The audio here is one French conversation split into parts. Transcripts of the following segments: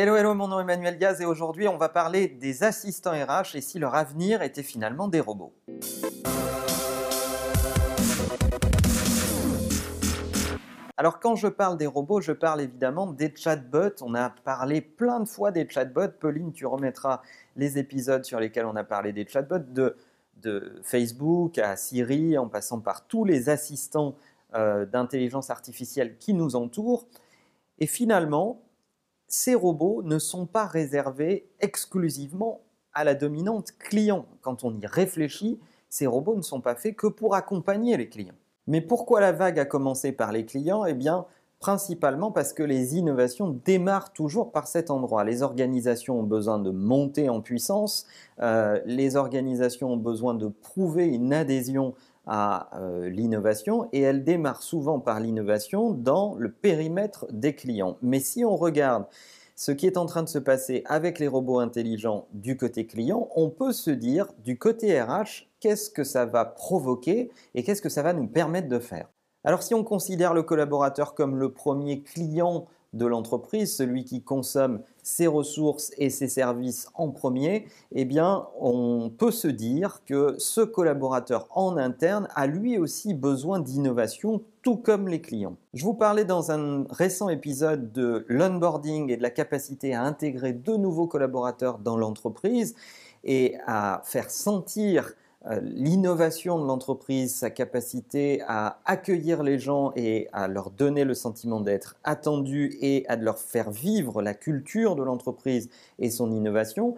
Hello, hello, mon nom est Emmanuel Gaz et aujourd'hui on va parler des assistants RH et si leur avenir était finalement des robots. Alors quand je parle des robots, je parle évidemment des chatbots. On a parlé plein de fois des chatbots. Pauline, tu remettras les épisodes sur lesquels on a parlé des chatbots de, Facebook à Siri en passant par tous les assistants euh, d'intelligence artificielle qui nous entourent. Et finalement, ces robots ne sont pas réservés exclusivement à la dominante client. Quand on y réfléchit, ces robots ne sont pas faits que pour accompagner les clients. Mais pourquoi la vague a commencé par les clients? Eh bien, principalement parce que les innovations démarrent toujours par cet endroit. Les organisations ont besoin de monter en puissance, euh, les organisations ont besoin de prouver une adhésion à euh, l'innovation et elle démarre souvent par l'innovation dans le périmètre des clients. Mais si on regarde ce qui est en train de se passer avec les robots intelligents du côté client, on peut se dire du côté RH, qu'est-ce que ça va provoquer et qu'est-ce que ça va nous permettre de faire? Alors si on considère le collaborateur comme le premier client de l'entreprise, celui qui consomme ses ressources et ses services en premier, eh bien, on peut se dire que ce collaborateur en interne a lui aussi besoin d'innovation, tout comme les clients. Je vous parlais dans un récent épisode de l'onboarding et de la capacité à intégrer de nouveaux collaborateurs dans l'entreprise et à faire sentir l'innovation de l'entreprise, sa capacité à accueillir les gens et à leur donner le sentiment d'être attendus et à leur faire vivre la culture de l'entreprise et son innovation,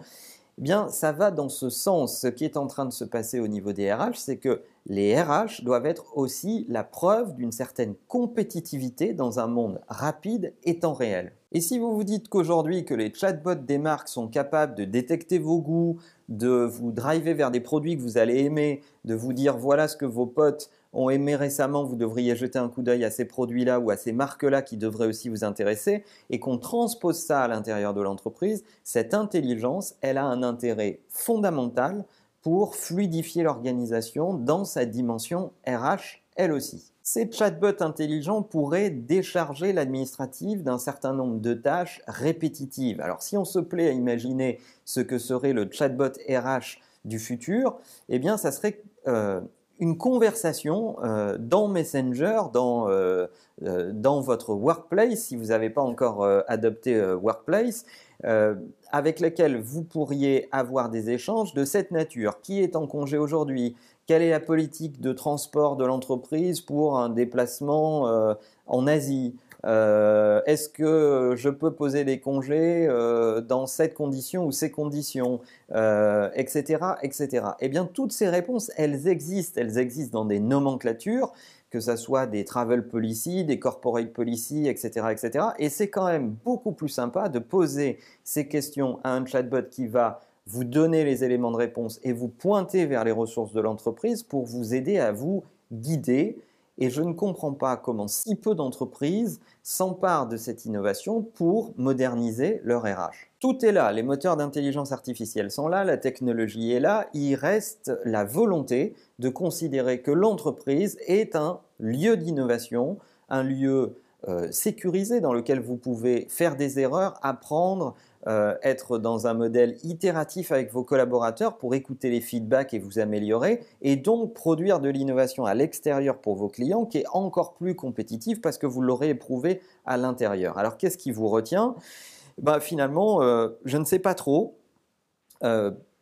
eh bien, ça va dans ce sens. Ce qui est en train de se passer au niveau des RH, c'est que les RH doivent être aussi la preuve d'une certaine compétitivité dans un monde rapide et temps réel. Et si vous vous dites qu'aujourd'hui que les chatbots des marques sont capables de détecter vos goûts, de vous driver vers des produits que vous allez aimer, de vous dire voilà ce que vos potes ont aimé récemment, vous devriez jeter un coup d'œil à ces produits-là ou à ces marques-là qui devraient aussi vous intéresser, et qu'on transpose ça à l'intérieur de l'entreprise, cette intelligence, elle a un intérêt fondamental pour fluidifier l'organisation dans sa dimension RH elle aussi. Ces chatbots intelligents pourraient décharger l'administratif d'un certain nombre de tâches répétitives. Alors si on se plaît à imaginer ce que serait le chatbot RH du futur, eh bien ça serait euh, une conversation euh, dans Messenger, dans, euh, dans votre workplace, si vous n'avez pas encore adopté Workplace, avec laquelle vous pourriez avoir des échanges de cette nature. Qui est en congé aujourd'hui? Quelle est la politique de transport de l'entreprise pour un déplacement euh, en Asie? Euh, Est-ce que je peux poser des congés euh, dans cette condition ou ces conditions Etc. etc. Eh bien, toutes ces réponses, elles existent. Elles existent dans des nomenclatures que ce soit des travel policy, des corporate policy, etc. etc. Et c'est quand même beaucoup plus sympa de poser ces questions à un chatbot qui va vous donner les éléments de réponse et vous pointer vers les ressources de l'entreprise pour vous aider à vous guider et je ne comprends pas comment si peu d'entreprises s'emparent de cette innovation pour moderniser leur RH. Tout est là, les moteurs d'intelligence artificielle sont là, la technologie est là, il reste la volonté de considérer que l'entreprise est un lieu d'innovation, un lieu sécurisé dans lequel vous pouvez faire des erreurs, apprendre, euh, être dans un modèle itératif avec vos collaborateurs pour écouter les feedbacks et vous améliorer, et donc produire de l'innovation à l'extérieur pour vos clients qui est encore plus compétitif parce que vous l'aurez éprouvé à l'intérieur. Alors qu'est-ce qui vous retient? Bah, Finalement, euh, je ne sais pas trop.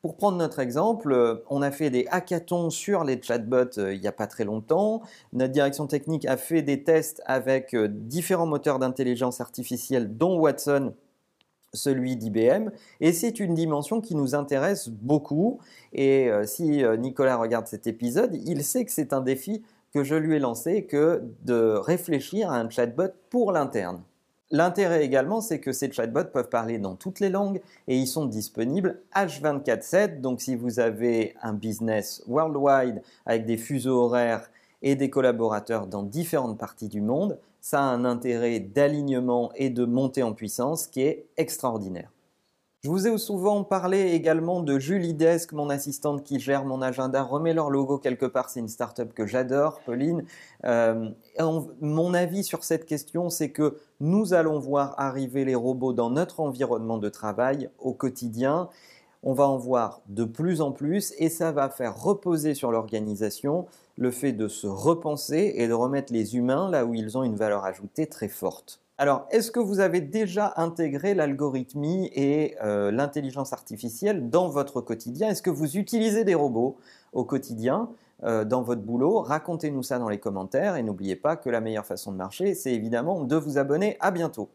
Pour prendre notre exemple, euh, on a fait des hackathons sur les chatbots euh, il n'y a pas très longtemps. Notre direction technique a fait des tests avec euh, différents moteurs d'intelligence artificielle, dont Watson, celui d'IBM. Et c'est une dimension qui nous intéresse beaucoup. Et si Nicolas regarde cet épisode, il sait que c'est un défi que je lui ai lancé, que de réfléchir à un chatbot pour l'interne. L'intérêt également, c'est que ces chatbots peuvent parler dans toutes les langues et ils sont disponibles H24/7. Donc si vous avez un business worldwide avec des fuseaux horaires et des collaborateurs dans différentes parties du monde, ça a un intérêt d'alignement et de montée en puissance qui est extraordinaire. Je vous ai souvent parlé également de Julie Desk, mon assistante qui gère mon agenda. Remets leur logo quelque part, c'est une startup que j'adore, Pauline. Euh, mon avis sur cette question, c'est que nous allons voir arriver les robots dans notre environnement de travail au quotidien. On va en voir de plus en plus et ça va faire reposer sur l'organisation le fait de se repenser et de remettre les humains là où ils ont une valeur ajoutée très forte. Alors, est-ce que vous avez déjà intégré l'algorithmie et euh, l'intelligence artificielle dans votre quotidien? Est-ce que vous utilisez des robots au quotidien euh, dans votre boulot? Racontez-nous ça dans les commentaires et n'oubliez pas que la meilleure façon de marcher, c'est évidemment de vous abonner. À bientôt.